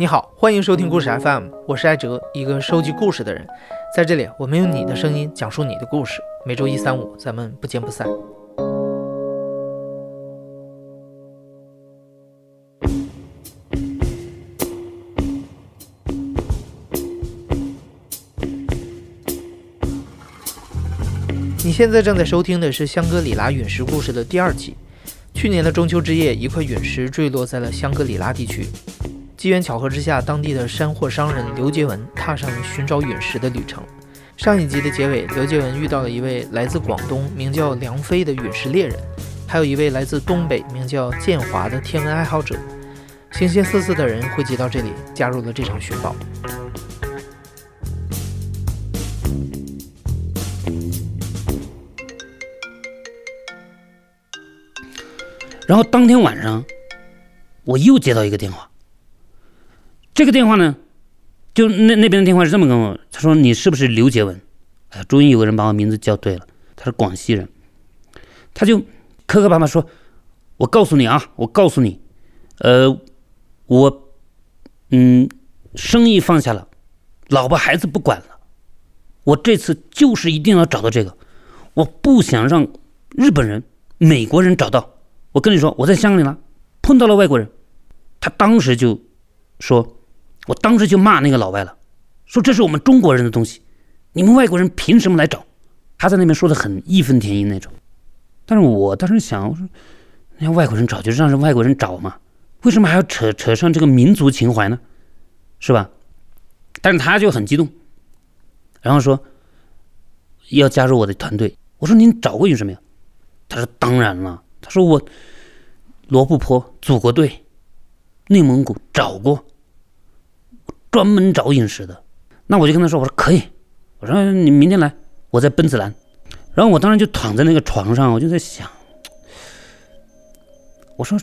你好，欢迎收听故事 FM，我是艾哲，一个收集故事的人。在这里，我们用你的声音讲述你的故事。每周一、三、五，咱们不见不散。你现在正在收听的是香格里拉陨石故事的第二集。去年的中秋之夜，一块陨石坠落在了香格里拉地区。机缘巧合之下，当地的山货商人刘杰文踏上了寻找陨石的旅程。上一集的结尾，刘杰文遇到了一位来自广东名叫梁飞的陨石猎人，还有一位来自东北名叫建华的天文爱好者。形形色色的人汇集到这里，加入了这场寻宝。然后当天晚上，我又接到一个电话。这个电话呢，就那那边的电话是这么跟我，他说：“你是不是刘杰文？”哎，终于有个人把我名字叫对了，他是广西人。他就磕磕巴巴说：“我告诉你啊，我告诉你，呃，我嗯，生意放下了，老婆孩子不管了，我这次就是一定要找到这个，我不想让日本人、美国人找到。”我跟你说，我在香格里拉碰到了外国人，他当时就说，我当时就骂那个老外了，说这是我们中国人的东西，你们外国人凭什么来找？他在那边说的很义愤填膺那种。但是我当时想，我说，人家外国人找就让外国人找嘛，为什么还要扯扯上这个民族情怀呢？是吧？但是他就很激动，然后说要加入我的团队。我说您找过陨石没有？他说当然了。他说：“我罗布泊祖国队，内蒙古找过，专门找陨石的。”那我就跟他说：“我说可以，我说你明天来，我在奔子栏。”然后我当时就躺在那个床上，我就在想，我说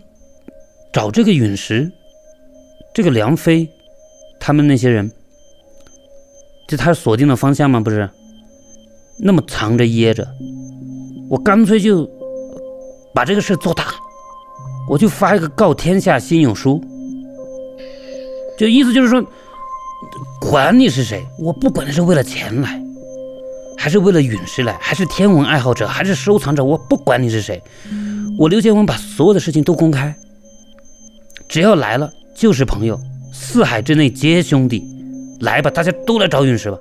找这个陨石，这个梁飞他们那些人，就他锁定的方向吗？不是，那么藏着掖着，我干脆就。把这个事做大，我就发一个告天下心有书，就意思就是说，管你是谁，我不管你是为了钱来，还是为了陨石来，还是天文爱好者，还是收藏者，我不管你是谁，我刘建文把所有的事情都公开，只要来了就是朋友，四海之内皆兄弟，来吧，大家都来找陨石吧。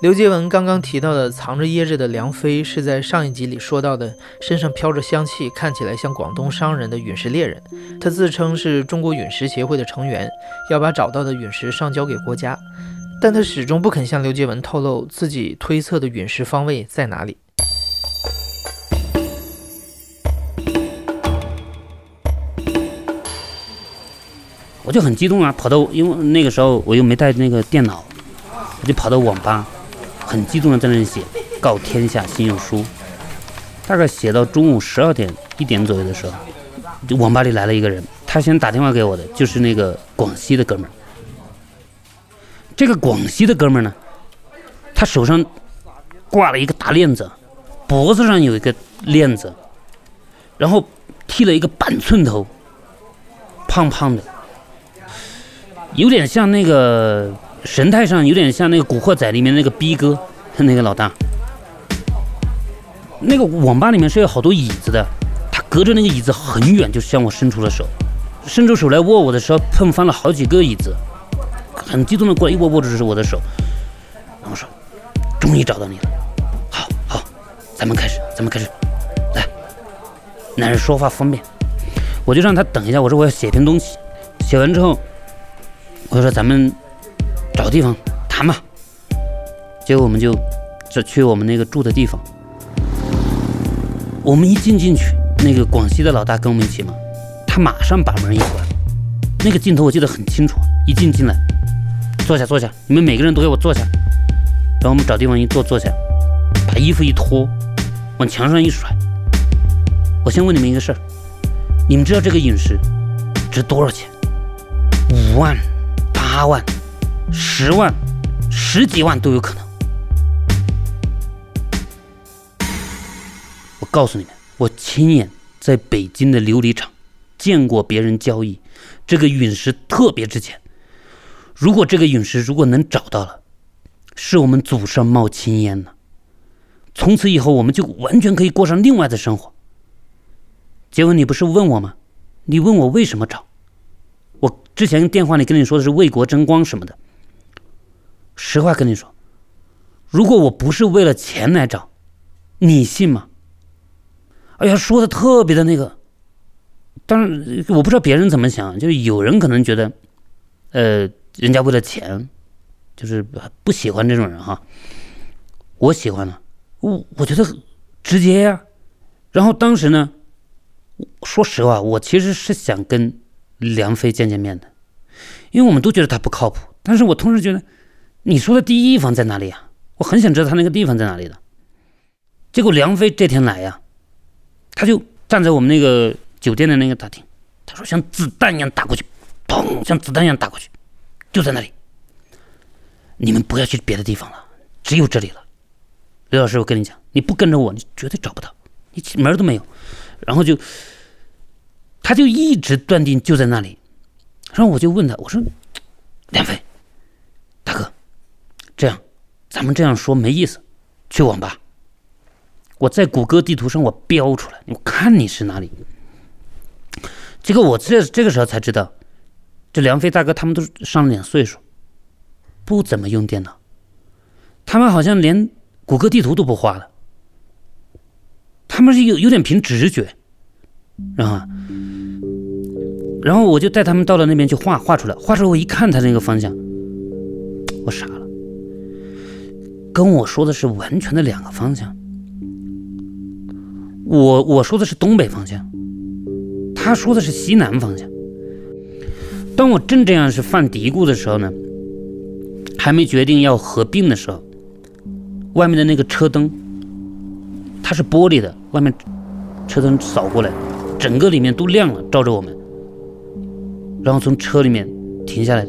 刘杰文刚刚提到的藏着掖着的梁飞，是在上一集里说到的，身上飘着香气，看起来像广东商人的陨石猎人。他自称是中国陨石协会的成员，要把找到的陨石上交给国家，但他始终不肯向刘杰文透露自己推测的陨石方位在哪里。我就很激动啊，跑到，因为那个时候我又没带那个电脑，我就跑到网吧。很激动的在那里写“告天下新用书”，大概写到中午十二点一点左右的时候，网吧里来了一个人，他先打电话给我的，就是那个广西的哥们儿。这个广西的哥们儿呢，他手上挂了一个大链子，脖子上有一个链子，然后剃了一个板寸头，胖胖的，有点像那个。神态上有点像那个《古惑仔》里面那个逼哥，那个老大。那个网吧里面是有好多椅子的，他隔着那个椅子很远就向我伸出了手，伸出手来握我的时候碰翻了好几个椅子，很激动的过来一握握住是我的手，然后说：“终于找到你了，好好，咱们开始，咱们开始，来，男人说话方便，我就让他等一下，我说我要写篇东西，写完之后，我说咱们。”找地方谈嘛，结果我们就就去我们那个住的地方。我们一进进去，那个广西的老大跟我们一起嘛，他马上把门一关。那个镜头我记得很清楚，一进进来，坐下坐下，你们每个人都给我坐下。然后我们找地方一坐坐下，把衣服一脱，往墙上一甩。我先问你们一个事儿，你们知道这个陨石值多少钱？五万，八万？十万、十几万都有可能。我告诉你们，我亲眼在北京的琉璃厂见过别人交易，这个陨石特别值钱。如果这个陨石如果能找到了，是我们祖上冒青烟了，从此以后我们就完全可以过上另外的生活。结果你不是问我吗？你问我为什么找？我之前电话里跟你说的是为国争光什么的。实话跟你说，如果我不是为了钱来找，你信吗？哎呀，说的特别的那个。当然，我不知道别人怎么想，就是有人可能觉得，呃，人家为了钱，就是不喜欢这种人哈。我喜欢呢，我我觉得直接呀。然后当时呢，说实话，我其实是想跟梁飞见见面的，因为我们都觉得他不靠谱。但是我同时觉得，你说的地方在哪里啊？我很想知道他那个地方在哪里的。结果梁飞这天来呀，他就站在我们那个。酒店的那个大厅，他说像子弹一样打过去，砰，像子弹一样打过去，就在那里。你们不要去别的地方了，只有这里了。刘老师，我跟你讲，你不跟着我，你绝对找不到，你门都没有。然后就，他就一直断定就在那里。然后我就问他，我说：“梁飞，大哥，这样，咱们这样说没意思，去网吧。我在谷歌地图上我标出来，我看你是哪里。”结果我这这个时候才知道，这梁飞大哥他们都上了点岁数，不怎么用电脑，他们好像连谷歌地图都不画了，他们是有有点凭直觉，然后，然后我就带他们到了那边去画画出来，画出来我一看他那个方向，我傻了，跟我说的是完全的两个方向，我我说的是东北方向。他说的是西南方向。当我正这样是犯嘀咕的时候呢，还没决定要合并的时候，外面的那个车灯，它是玻璃的，外面车灯扫过来，整个里面都亮了，照着我们。然后从车里面停下来，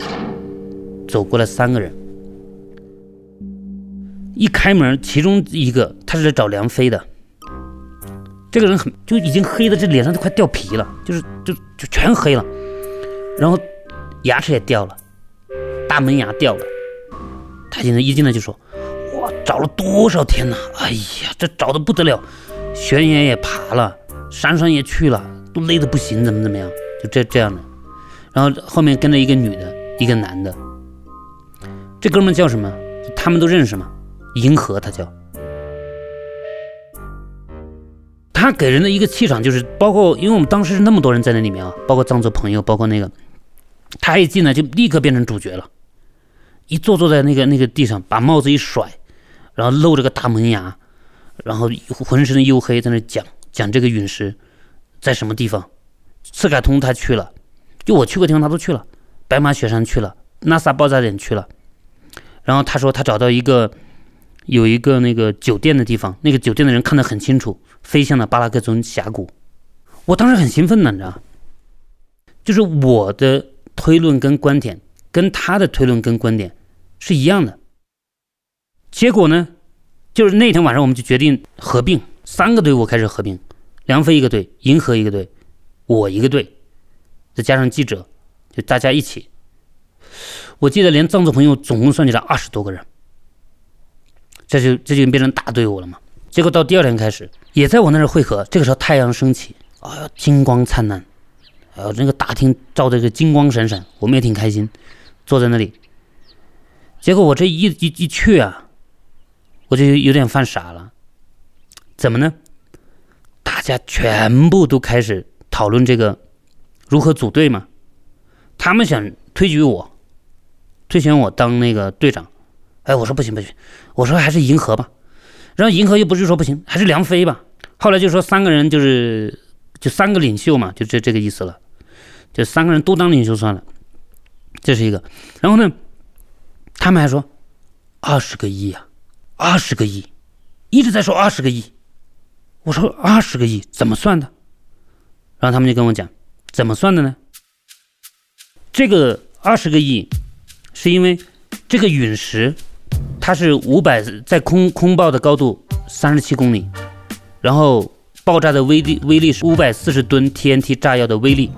走过来三个人。一开门，其中一个他是来找梁飞的。这个人很就已经黑的，这脸上都快掉皮了，就是就就全黑了，然后牙齿也掉了，大门牙掉了。他现在一进来就说：“哇，找了多少天呐！哎呀，这找的不得了，悬崖也爬了，山上也去了，都累得不行，怎么怎么样？就这这样的。然后后面跟着一个女的，一个男的。这哥们叫什么？他们都认识吗？银河，他叫。”他给人的一个气场就是，包括因为我们当时是那么多人在那里面啊，包括藏族朋友，包括那个，他一进来就立刻变成主角了，一坐坐在那个那个地上，把帽子一甩，然后露着个大门牙，然后浑身的黝黑，在那讲讲这个陨石在什么地方，赤坎通他去了，就我去过地方他都去了，白马雪山去了，拉萨爆炸点去了，然后他说他找到一个有一个那个酒店的地方，那个酒店的人看得很清楚。飞向了巴拉克宗峡谷，我当时很兴奋呢，你知道就是我的推论跟观点跟他的推论跟观点是一样的。结果呢，就是那天晚上我们就决定合并，三个队伍开始合并，梁飞一个队，银河一个队，我一个队，再加上记者，就大家一起。我记得连藏族朋友总共算起来二十多个人，这就这就变成大队伍了嘛。结果到第二天开始，也在我那儿汇合。这个时候太阳升起，哎呀，金光灿烂，哎呦，那个大厅照的个金光闪闪，我们也挺开心，坐在那里。结果我这一一一去啊，我就有点犯傻了。怎么呢？大家全部都开始讨论这个如何组队嘛。他们想推举我，推选我当那个队长。哎，我说不行不行，我说还是银河吧。然后银河又不是说不行，还是梁飞吧。后来就说三个人就是就三个领袖嘛，就这这个意思了。就三个人都当领袖算了，这是一个。然后呢，他们还说二十个亿啊，二十个亿，一直在说二十个亿。我说二十个亿怎么算的？然后他们就跟我讲怎么算的呢？这个二十个亿是因为这个陨石。它是五百在空空爆的高度三十七公里，然后爆炸的威力威力是五百四十吨 TNT 炸药的威力，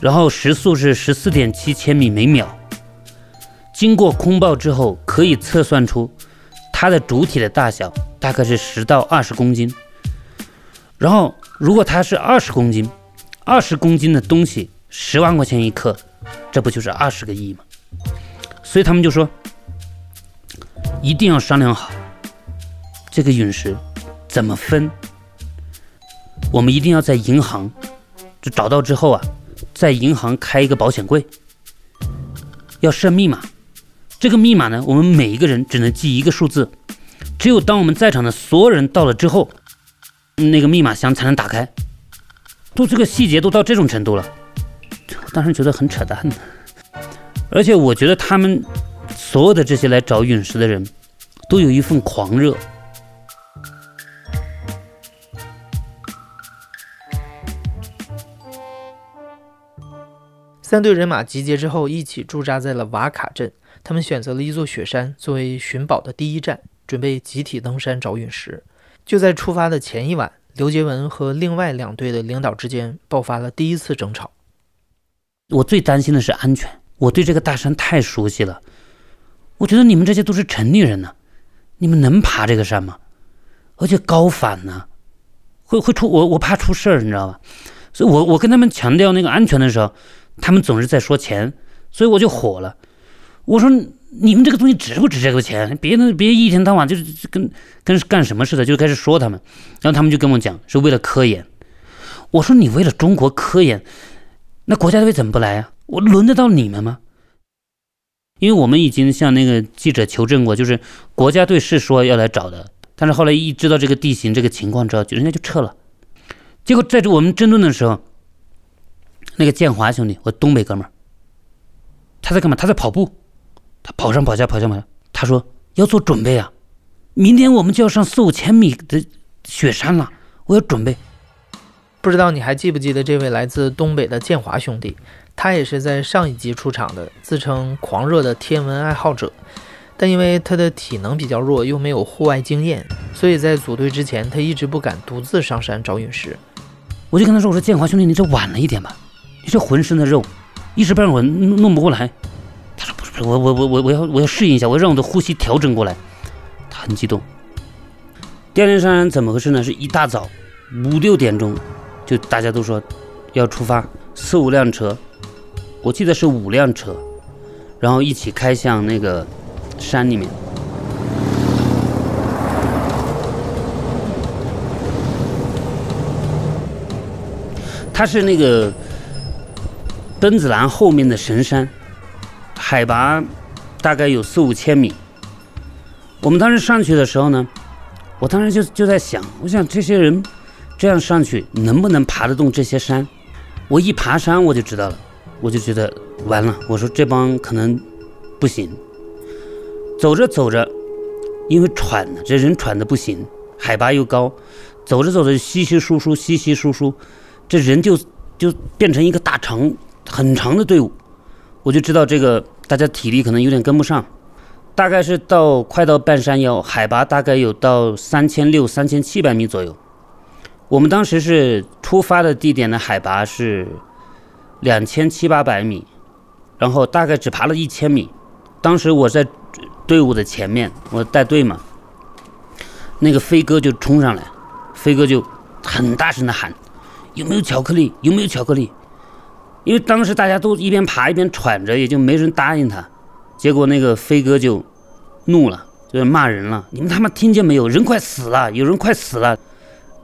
然后时速是十四点七千米每秒，经过空爆之后，可以测算出它的主体的大小大概是十到二十公斤。然后，如果它是二十公斤，二十公斤的东西十万块钱一克，这不就是二十个亿吗？所以他们就说，一定要商量好这个陨石怎么分。我们一定要在银行就找到之后啊，在银行开一个保险柜，要设密码。这个密码呢，我们每一个人只能记一个数字，只有当我们在场的所有人到了之后，那个密码箱才能打开。都这个细节都到这种程度了，我当时觉得很扯淡的。而且我觉得他们所有的这些来找陨石的人，都有一份狂热。三队人马集结之后，一起驻扎在了瓦卡镇。他们选择了一座雪山作为寻宝的第一站，准备集体登山找陨石。就在出发的前一晚，刘杰文和另外两队的领导之间爆发了第一次争吵。我最担心的是安全，我对这个大山太熟悉了。我觉得你们这些都是城里人呢，你们能爬这个山吗？而且高反呢，会会出我我怕出事儿，你知道吧？所以我我跟他们强调那个安全的时候，他们总是在说钱，所以我就火了。我说你们这个东西值不值这个钱？别的别一天到晚就是跟跟干什么似的，就开始说他们。然后他们就跟我讲是为了科研。我说你为了中国科研，那国家队怎么不来啊？我轮得到你们吗？因为我们已经向那个记者求证过，就是国家队是说要来找的，但是后来一知道这个地形这个情况之后，就人家就撤了。结果在这我们争论的时候，那个建华兄弟，我东北哥们儿，他在干嘛？他在跑步。他跑上跑下跑上跑下，他说要做准备啊，明天我们就要上四五千米的雪山了，我要准备。不知道你还记不记得这位来自东北的建华兄弟？他也是在上一集出场的，自称狂热的天文爱好者，但因为他的体能比较弱，又没有户外经验，所以在组队之前，他一直不敢独自上山找陨石。我就跟他说：“我说建华兄弟，你这晚了一点吧，你这浑身的肉，一时半会儿弄不过来。”他说：“不是我我我我我要我要适应一下，我要让我的呼吸调整过来。他很激动。第二天上山怎么回事呢？是一大早五六点钟，就大家都说要出发，四五辆车，我记得是五辆车，然后一起开向那个山里面。它是那个奔子栏后面的神山。海拔大概有四五千米。我们当时上去的时候呢，我当时就就在想，我想这些人这样上去能不能爬得动这些山？我一爬山我就知道了，我就觉得完了。我说这帮可能不行。走着走着，因为喘呢，这人喘的不行，海拔又高，走着走着稀稀疏疏，稀稀疏疏，这人就就变成一个大长很长的队伍。我就知道这个。大家体力可能有点跟不上，大概是到快到半山腰，海拔大概有到三千六、三千七百米左右。我们当时是出发的地点的海拔是两千七八百米，然后大概只爬了一千米。当时我在队伍的前面，我带队嘛，那个飞哥就冲上来，飞哥就很大声的喊：“有没有巧克力？有没有巧克力？”因为当时大家都一边爬一边喘着，也就没人答应他。结果那个飞哥就怒了，就是骂人了：“你们他妈听见没有？人快死了，有人快死了！”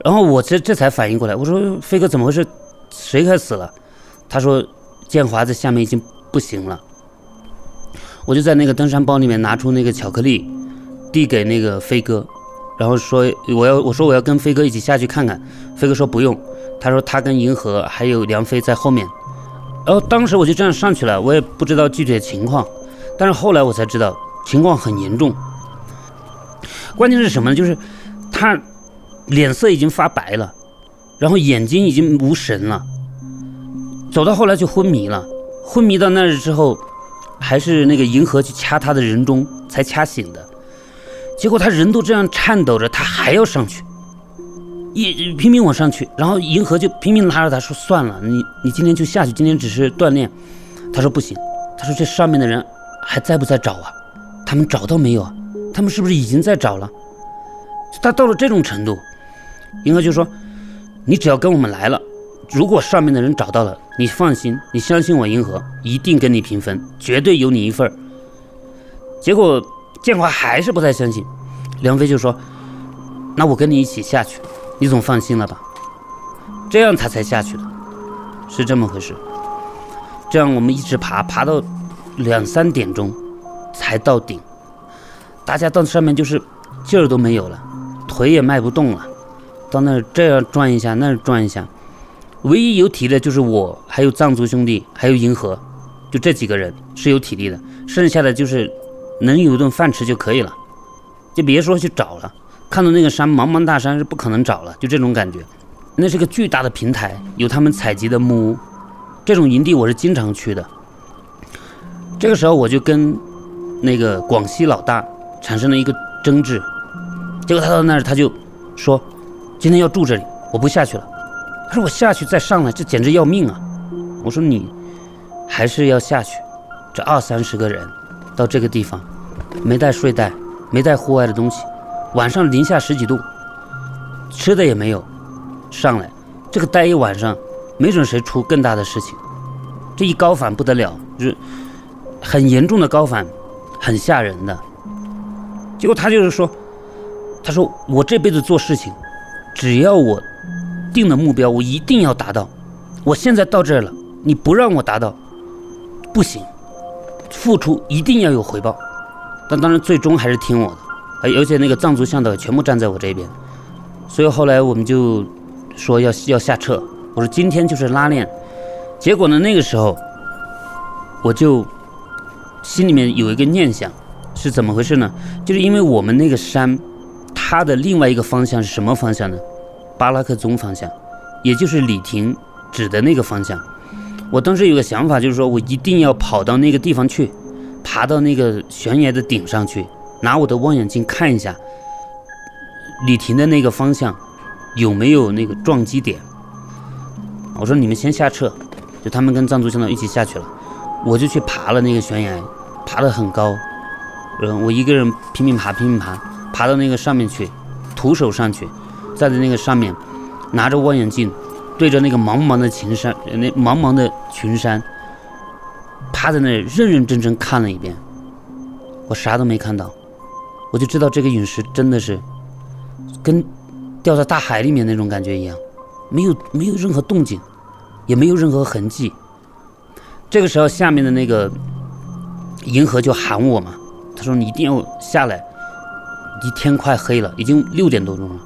然后我这这才反应过来，我说：“飞哥怎么回事？谁快死了？”他说：“建华在下面已经不行了。”我就在那个登山包里面拿出那个巧克力，递给那个飞哥，然后说：“我要我说我要跟飞哥一起下去看看。”飞哥说：“不用。”他说：“他跟银河还有梁飞在后面。”然后当时我就这样上去了，我也不知道具体的情况，但是后来我才知道情况很严重。关键是什么呢？就是他脸色已经发白了，然后眼睛已经无神了，走到后来就昏迷了。昏迷到那儿之后，还是那个银河去掐他的人中才掐醒的。结果他人都这样颤抖着，他还要上去。一拼命往上去，然后银河就拼命拉着他说：“算了，你你今天就下去，今天只是锻炼。”他说：“不行。”他说：“这上面的人还在不在找啊？他们找到没有啊？他们是不是已经在找了？他到了这种程度，银河就说：“你只要跟我们来了，如果上面的人找到了，你放心，你相信我，银河一定跟你平分，绝对有你一份儿。”结果建华还是不太相信，梁飞就说：“那我跟你一起下去，你总放心了吧？”这样他才下去的，是这么回事。这样我们一直爬，爬到两三点钟才到顶。大家到上面就是劲儿都没有了，腿也迈不动了。到那儿这样转一下，那儿转一下，唯一有体力的就是我，还有藏族兄弟，还有银河，就这几个人是有体力的，剩下的就是能有一顿饭吃就可以了，就别说去找了。看到那个山茫茫大山是不可能找了，就这种感觉。那是个巨大的平台，有他们采集的木屋。这种营地我是经常去的。这个时候我就跟那个广西老大产生了一个争执。结果他到那儿他就说：“今天要住这里，我不下去了。”他说：“我下去再上来，这简直要命啊！”我说：“你还是要下去。这二三十个人到这个地方，没带睡袋，没带户外的东西，晚上零下十几度，吃的也没有。”上来，这个待一晚上，没准谁出更大的事情。这一高反不得了，就是很严重的高反，很吓人的。结果他就是说，他说我这辈子做事情，只要我定了目标，我一定要达到。我现在到这了，你不让我达到，不行。付出一定要有回报。但当然最终还是听我的，而而且那个藏族向导全部站在我这边，所以后来我们就。说要要下撤，我说今天就是拉练，结果呢，那个时候我就心里面有一个念想，是怎么回事呢？就是因为我们那个山，它的另外一个方向是什么方向呢？巴拉克宗方向，也就是李婷指的那个方向。我当时有个想法，就是说我一定要跑到那个地方去，爬到那个悬崖的顶上去，拿我的望远镜看一下李婷的那个方向。有没有那个撞击点？我说你们先下撤，就他们跟藏族向导一起下去了，我就去爬了那个悬崖，爬得很高，嗯，我一个人拼命爬，拼命爬，爬到那个上面去，徒手上去，站在那个上面，拿着望远镜，对着那个茫茫的群山，那茫茫的群山，趴在那认认真真看了一遍，我啥都没看到，我就知道这个陨石真的是跟。掉在大海里面那种感觉一样，没有没有任何动静，也没有任何痕迹。这个时候，下面的那个银河就喊我嘛，他说：“你一定要下来，你天快黑了，已经六点多钟了。”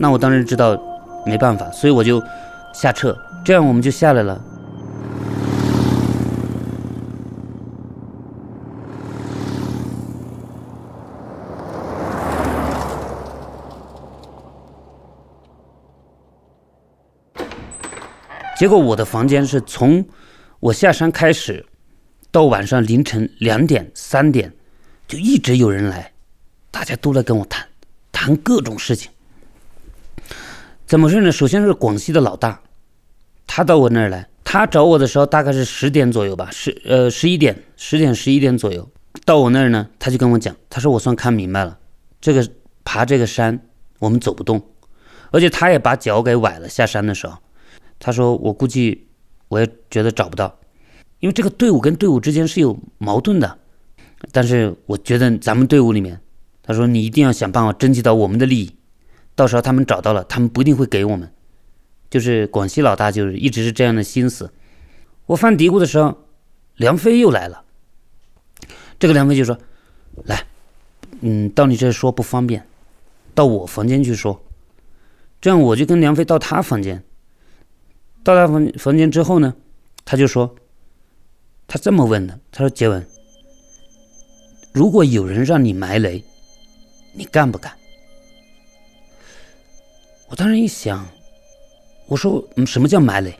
那我当然知道没办法，所以我就下撤，这样我们就下来了。结果我的房间是从我下山开始，到晚上凌晨两点三点，就一直有人来，大家都来跟我谈，谈各种事情。怎么说呢？首先是广西的老大，他到我那儿来，他找我的时候大概是十点左右吧，十呃十一点，十点十一点左右到我那儿呢，他就跟我讲，他说我算看明白了，这个爬这个山我们走不动，而且他也把脚给崴了，下山的时候。他说：“我估计，我也觉得找不到，因为这个队伍跟队伍之间是有矛盾的。但是我觉得咱们队伍里面，他说你一定要想办法争取到我们的利益。到时候他们找到了，他们不一定会给我们。就是广西老大，就是一直是这样的心思。我犯嘀咕的时候，梁飞又来了。这个梁飞就说：‘来，嗯，到你这说不方便，到我房间去说。’这样我就跟梁飞到他房间。”到他房房间之后呢，他就说：“他这么问的，他说，杰文，如果有人让你埋雷，你干不干？”我当时一想，我说：“，什么叫埋雷？”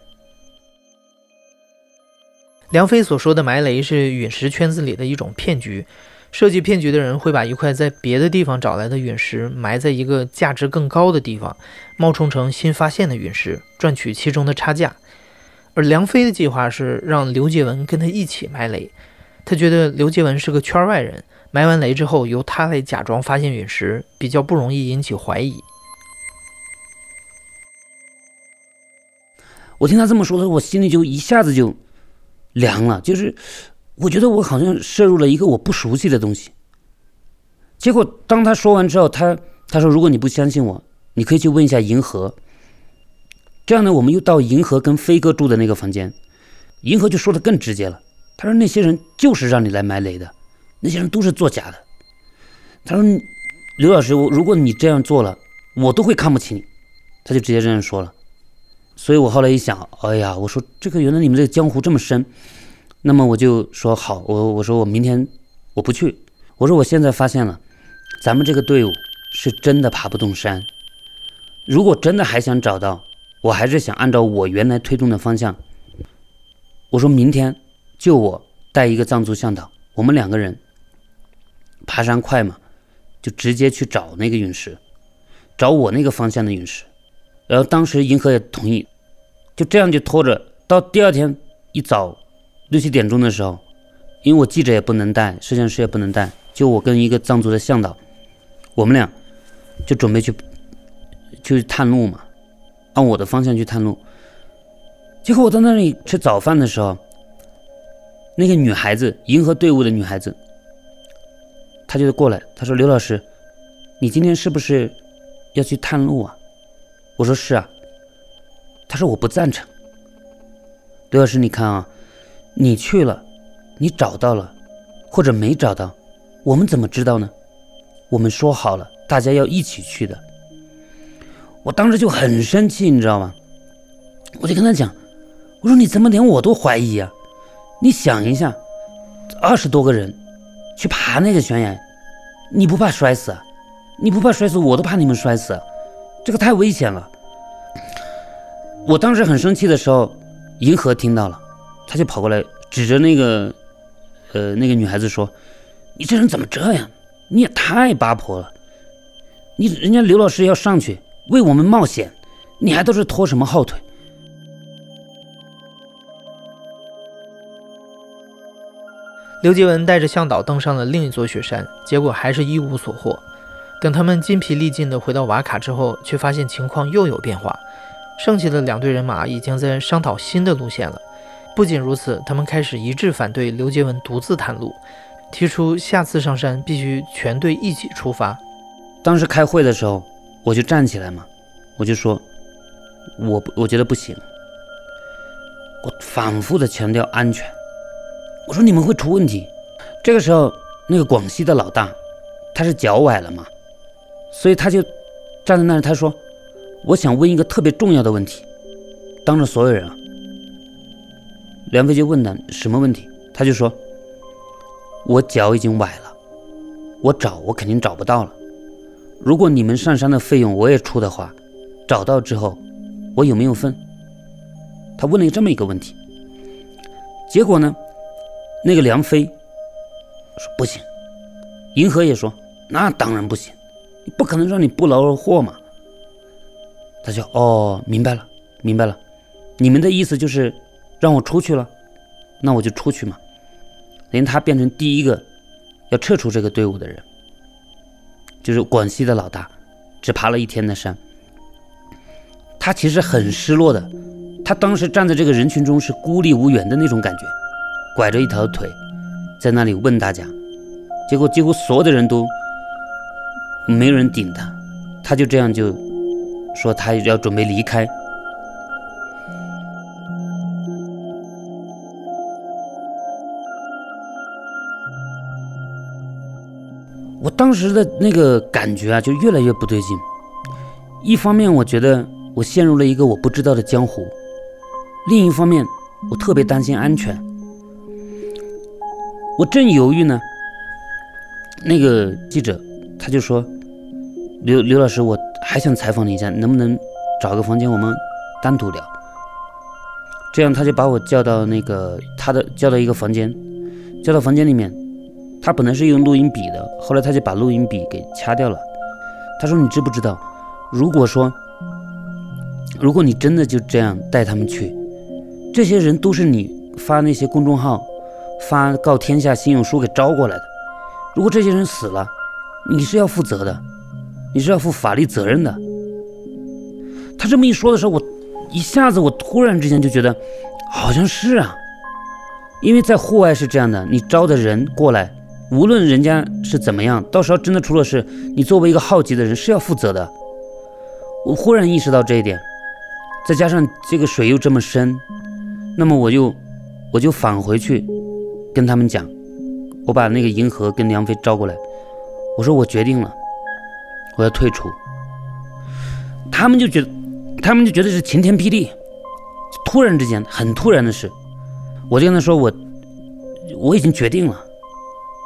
梁飞所说的埋雷是陨石圈子里的一种骗局。设计骗局的人会把一块在别的地方找来的陨石埋在一个价值更高的地方，冒充成新发现的陨石，赚取其中的差价。而梁飞的计划是让刘杰文跟他一起埋雷，他觉得刘杰文是个圈外人，埋完雷之后由他来假装发现陨石，比较不容易引起怀疑。我听他这么说的，我心里就一下子就凉了，就是我觉得我好像摄入了一个我不熟悉的东西。结果当他说完之后，他他说：“如果你不相信我，你可以去问一下银河。”这样呢，我们又到银河跟飞哥住的那个房间，银河就说的更直接了。他说：“那些人就是让你来埋雷的，那些人都是作假的。”他说：“刘老师，我如果你这样做了，我都会看不起你。”他就直接这样说了。所以我后来一想，哎呀，我说这个原来你们这个江湖这么深，那么我就说好，我我说我明天我不去。我说我现在发现了，咱们这个队伍是真的爬不动山。如果真的还想找到，我还是想按照我原来推动的方向。我说明天。就我带一个藏族向导，我们两个人爬山快嘛，就直接去找那个陨石，找我那个方向的陨石。然后当时银河也同意，就这样就拖着到第二天一早六七点钟的时候，因为我记者也不能带，摄像师也不能带，就我跟一个藏族的向导，我们俩就准备去去探路嘛，按我的方向去探路。结果我在那里吃早饭的时候。那个女孩子，银河队伍的女孩子，她就过来，她说：“刘老师，你今天是不是要去探路啊？”我说：“是啊。”他说：“我不赞成。”刘老师，你看啊，你去了，你找到了，或者没找到，我们怎么知道呢？我们说好了，大家要一起去的。我当时就很生气，你知道吗？我就跟他讲：“我说你怎么连我都怀疑啊？”你想一下，二十多个人去爬那个悬崖，你不怕摔死？你不怕摔死，我都怕你们摔死，这个太危险了。我当时很生气的时候，银河听到了，他就跑过来指着那个，呃，那个女孩子说：“你这人怎么这样？你也太八婆了！你人家刘老师要上去为我们冒险，你还都是拖什么后腿？”刘杰文带着向导登上了另一座雪山，结果还是一无所获。等他们筋疲力尽地回到瓦卡之后，却发现情况又有变化。剩下的两队人马已经在商讨新的路线了。不仅如此，他们开始一致反对刘杰文独自探路，提出下次上山必须全队一起出发。当时开会的时候，我就站起来嘛，我就说：“我我觉得不行。”我反复的强调安全。我说你们会出问题。这个时候，那个广西的老大，他是脚崴了嘛，所以他就站在那儿。他说：“我想问一个特别重要的问题，当着所有人啊。”梁飞就问他什么问题，他就说：“我脚已经崴了，我找我肯定找不到了。如果你们上山的费用我也出的话，找到之后我有没有份？”他问了这么一个问题，结果呢？那个梁飞说不行，银河也说那当然不行，你不可能让你不劳而获嘛。他就哦，明白了，明白了，你们的意思就是让我出去了，那我就出去嘛。连他变成第一个要撤出这个队伍的人，就是广西的老大，只爬了一天的山，他其实很失落的，他当时站在这个人群中是孤立无援的那种感觉。拐着一条腿，在那里问大家，结果几乎所有的人都没人顶他，他就这样就说他要准备离开。我当时的那个感觉啊，就越来越不对劲。一方面，我觉得我陷入了一个我不知道的江湖；另一方面，我特别担心安全。我正犹豫呢，那个记者他就说：“刘刘老师，我还想采访你一下，能不能找个房间我们单独聊？”这样他就把我叫到那个他的叫到一个房间，叫到房间里面。他本来是用录音笔的，后来他就把录音笔给掐掉了。他说：“你知不知道，如果说如果你真的就这样带他们去，这些人都是你发那些公众号。”发告天下信用书给招过来的。如果这些人死了，你是要负责的，你是要负法律责任的。他这么一说的时候，我一下子我突然之间就觉得，好像是啊，因为在户外是这样的，你招的人过来，无论人家是怎么样，到时候真的出了事，你作为一个好奇的人是要负责的。我忽然意识到这一点，再加上这个水又这么深，那么我就我就返回去跟他们讲，我把那个银河跟梁飞招过来，我说我决定了，我要退出。他们就觉得，他们就觉得是晴天霹雳，突然之间很突然的事，我就跟他说我我已经决定了，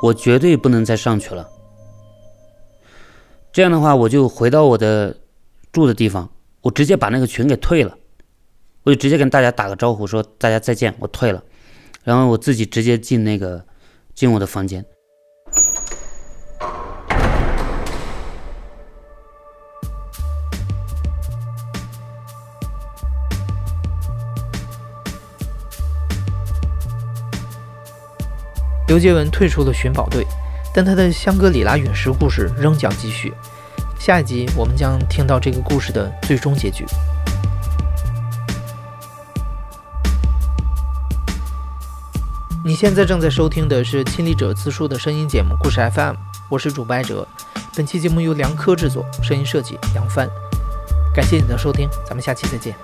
我绝对不能再上去了。这样的话，我就回到我的。住的地方，我直接把那个群给退了，我就直接跟大家打个招呼，说大家再见，我退了，然后我自己直接进那个进我的房间。刘杰文退出了寻宝队，但他的香格里拉陨石故事仍将继续。下一集我们将听到这个故事的最终结局。你现在正在收听的是亲历者自述的声音节目《故事 FM》，我是主播艾哲。本期节目由梁科制作，声音设计杨帆。感谢你的收听，咱们下期再见。